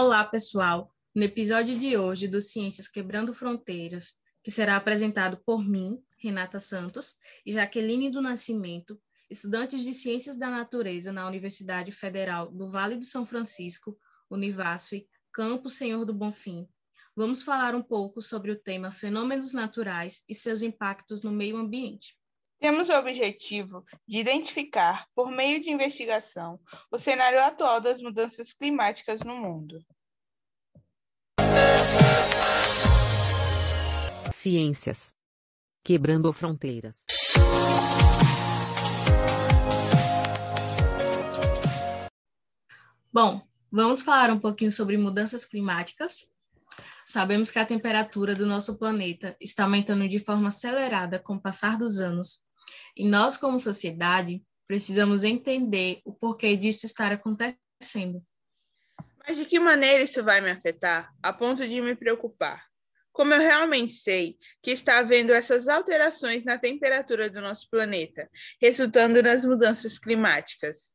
Olá, pessoal! No episódio de hoje do Ciências Quebrando Fronteiras, que será apresentado por mim, Renata Santos, e Jaqueline do Nascimento, estudantes de Ciências da Natureza na Universidade Federal do Vale do São Francisco, Univasf, Campo Senhor do Bonfim, vamos falar um pouco sobre o tema fenômenos naturais e seus impactos no meio ambiente. Temos o objetivo de identificar, por meio de investigação, o cenário atual das mudanças climáticas no mundo. Ciências. Quebrando fronteiras. Bom, vamos falar um pouquinho sobre mudanças climáticas. Sabemos que a temperatura do nosso planeta está aumentando de forma acelerada com o passar dos anos e nós, como sociedade, precisamos entender o porquê disso estar acontecendo. Mas de que maneira isso vai me afetar, a ponto de me preocupar? Como eu realmente sei que está havendo essas alterações na temperatura do nosso planeta, resultando nas mudanças climáticas?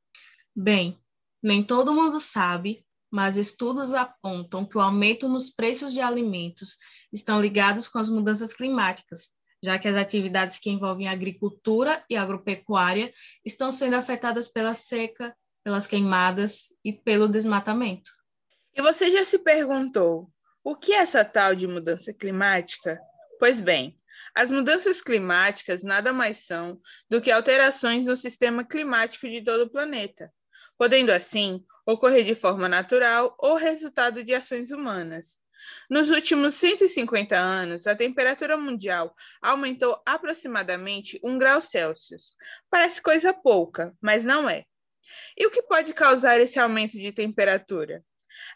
Bem, nem todo mundo sabe, mas estudos apontam que o aumento nos preços de alimentos estão ligados com as mudanças climáticas, já que as atividades que envolvem agricultura e agropecuária estão sendo afetadas pela seca, pelas queimadas e pelo desmatamento. E você já se perguntou o que é essa tal de mudança climática? Pois bem, as mudanças climáticas nada mais são do que alterações no sistema climático de todo o planeta, podendo assim ocorrer de forma natural ou resultado de ações humanas. Nos últimos 150 anos, a temperatura mundial aumentou aproximadamente 1 grau Celsius. Parece coisa pouca, mas não é. E o que pode causar esse aumento de temperatura?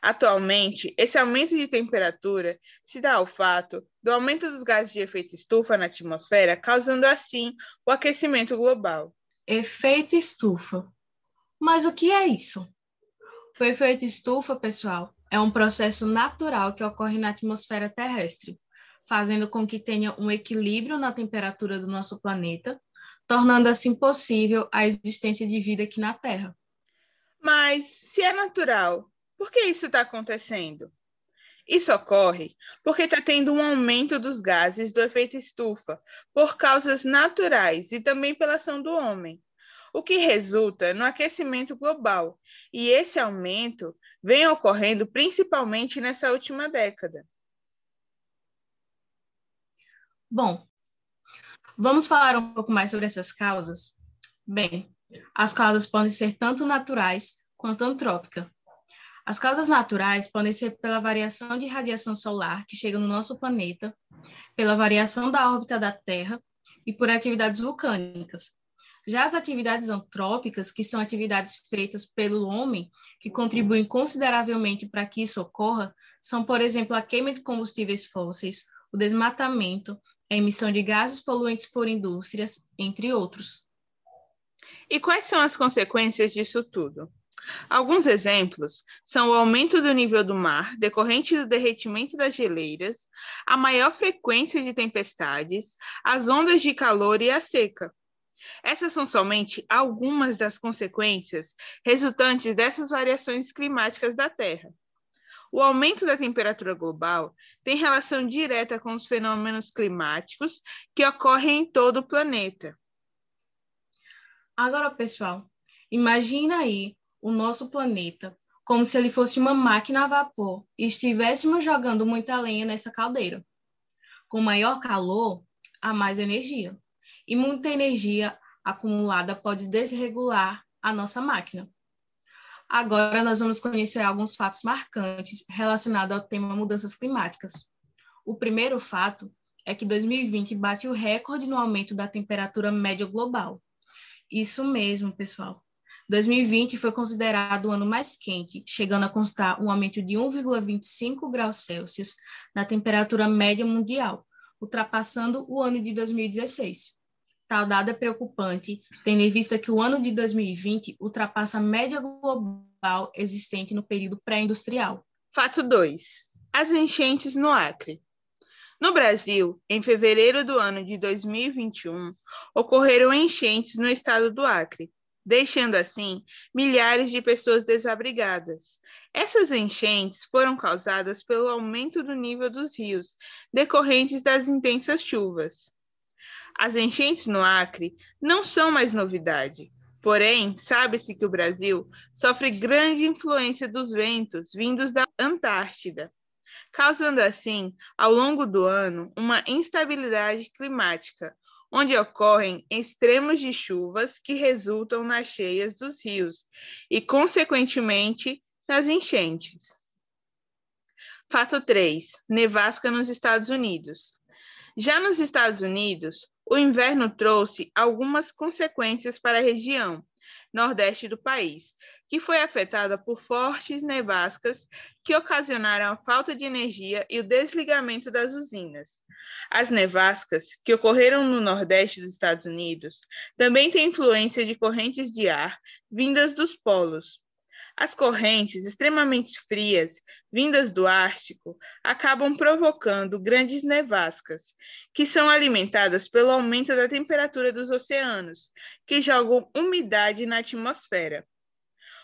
Atualmente, esse aumento de temperatura se dá ao fato do aumento dos gases de efeito estufa na atmosfera, causando assim o aquecimento global. Efeito estufa. Mas o que é isso? O efeito estufa, pessoal, é um processo natural que ocorre na atmosfera terrestre, fazendo com que tenha um equilíbrio na temperatura do nosso planeta, tornando assim possível a existência de vida aqui na Terra. Mas, se é natural, por que isso está acontecendo? Isso ocorre porque está tendo um aumento dos gases do efeito estufa por causas naturais e também pela ação do homem o que resulta no aquecimento global, e esse aumento vem ocorrendo principalmente nessa última década. Bom, vamos falar um pouco mais sobre essas causas? Bem, as causas podem ser tanto naturais quanto antrópicas. As causas naturais podem ser pela variação de radiação solar que chega no nosso planeta, pela variação da órbita da Terra e por atividades vulcânicas, já as atividades antrópicas, que são atividades feitas pelo homem, que contribuem consideravelmente para que isso ocorra, são, por exemplo, a queima de combustíveis fósseis, o desmatamento, a emissão de gases poluentes por indústrias, entre outros. E quais são as consequências disso tudo? Alguns exemplos são o aumento do nível do mar decorrente do derretimento das geleiras, a maior frequência de tempestades, as ondas de calor e a seca. Essas são somente algumas das consequências resultantes dessas variações climáticas da Terra. O aumento da temperatura global tem relação direta com os fenômenos climáticos que ocorrem em todo o planeta. Agora, pessoal, imagina aí o nosso planeta como se ele fosse uma máquina a vapor e estivéssemos jogando muita lenha nessa caldeira. Com maior calor, há mais energia e muita energia acumulada pode desregular a nossa máquina. Agora nós vamos conhecer alguns fatos marcantes relacionados ao tema mudanças climáticas. O primeiro fato é que 2020 bate o recorde no aumento da temperatura média global. Isso mesmo, pessoal. 2020 foi considerado o ano mais quente, chegando a constar um aumento de 1,25 graus Celsius na temperatura média mundial, ultrapassando o ano de 2016. Tal dado é preocupante, tendo em vista que o ano de 2020 ultrapassa a média global existente no período pré-industrial. Fato 2. As enchentes no Acre. No Brasil, em fevereiro do ano de 2021, ocorreram enchentes no estado do Acre. Deixando assim milhares de pessoas desabrigadas. Essas enchentes foram causadas pelo aumento do nível dos rios, decorrentes das intensas chuvas. As enchentes no Acre não são mais novidade. Porém, sabe-se que o Brasil sofre grande influência dos ventos vindos da Antártida, causando assim, ao longo do ano, uma instabilidade climática, onde ocorrem extremos de chuvas que resultam nas cheias dos rios e, consequentemente, nas enchentes. Fato 3. Nevasca nos Estados Unidos. Já nos Estados Unidos, o inverno trouxe algumas consequências para a região nordeste do país, que foi afetada por fortes nevascas que ocasionaram a falta de energia e o desligamento das usinas. As nevascas, que ocorreram no nordeste dos Estados Unidos, também têm influência de correntes de ar vindas dos polos, as correntes extremamente frias, vindas do Ártico, acabam provocando grandes nevascas, que são alimentadas pelo aumento da temperatura dos oceanos, que jogam umidade na atmosfera.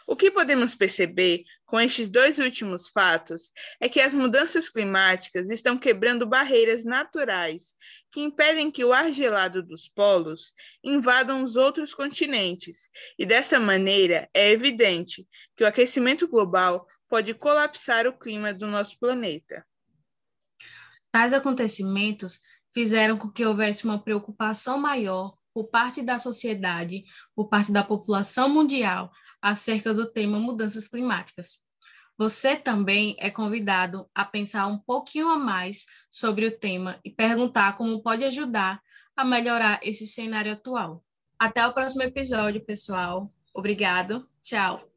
O que podemos perceber com estes dois últimos fatos é que as mudanças climáticas estão quebrando barreiras naturais que impedem que o ar gelado dos polos invadam os outros continentes, e dessa maneira é evidente que o aquecimento global pode colapsar o clima do nosso planeta. Tais acontecimentos fizeram com que houvesse uma preocupação maior por parte da sociedade, por parte da população mundial, acerca do tema mudanças climáticas. Você também é convidado a pensar um pouquinho a mais sobre o tema e perguntar como pode ajudar a melhorar esse cenário atual. Até o próximo episódio, pessoal. Obrigado. Tchau.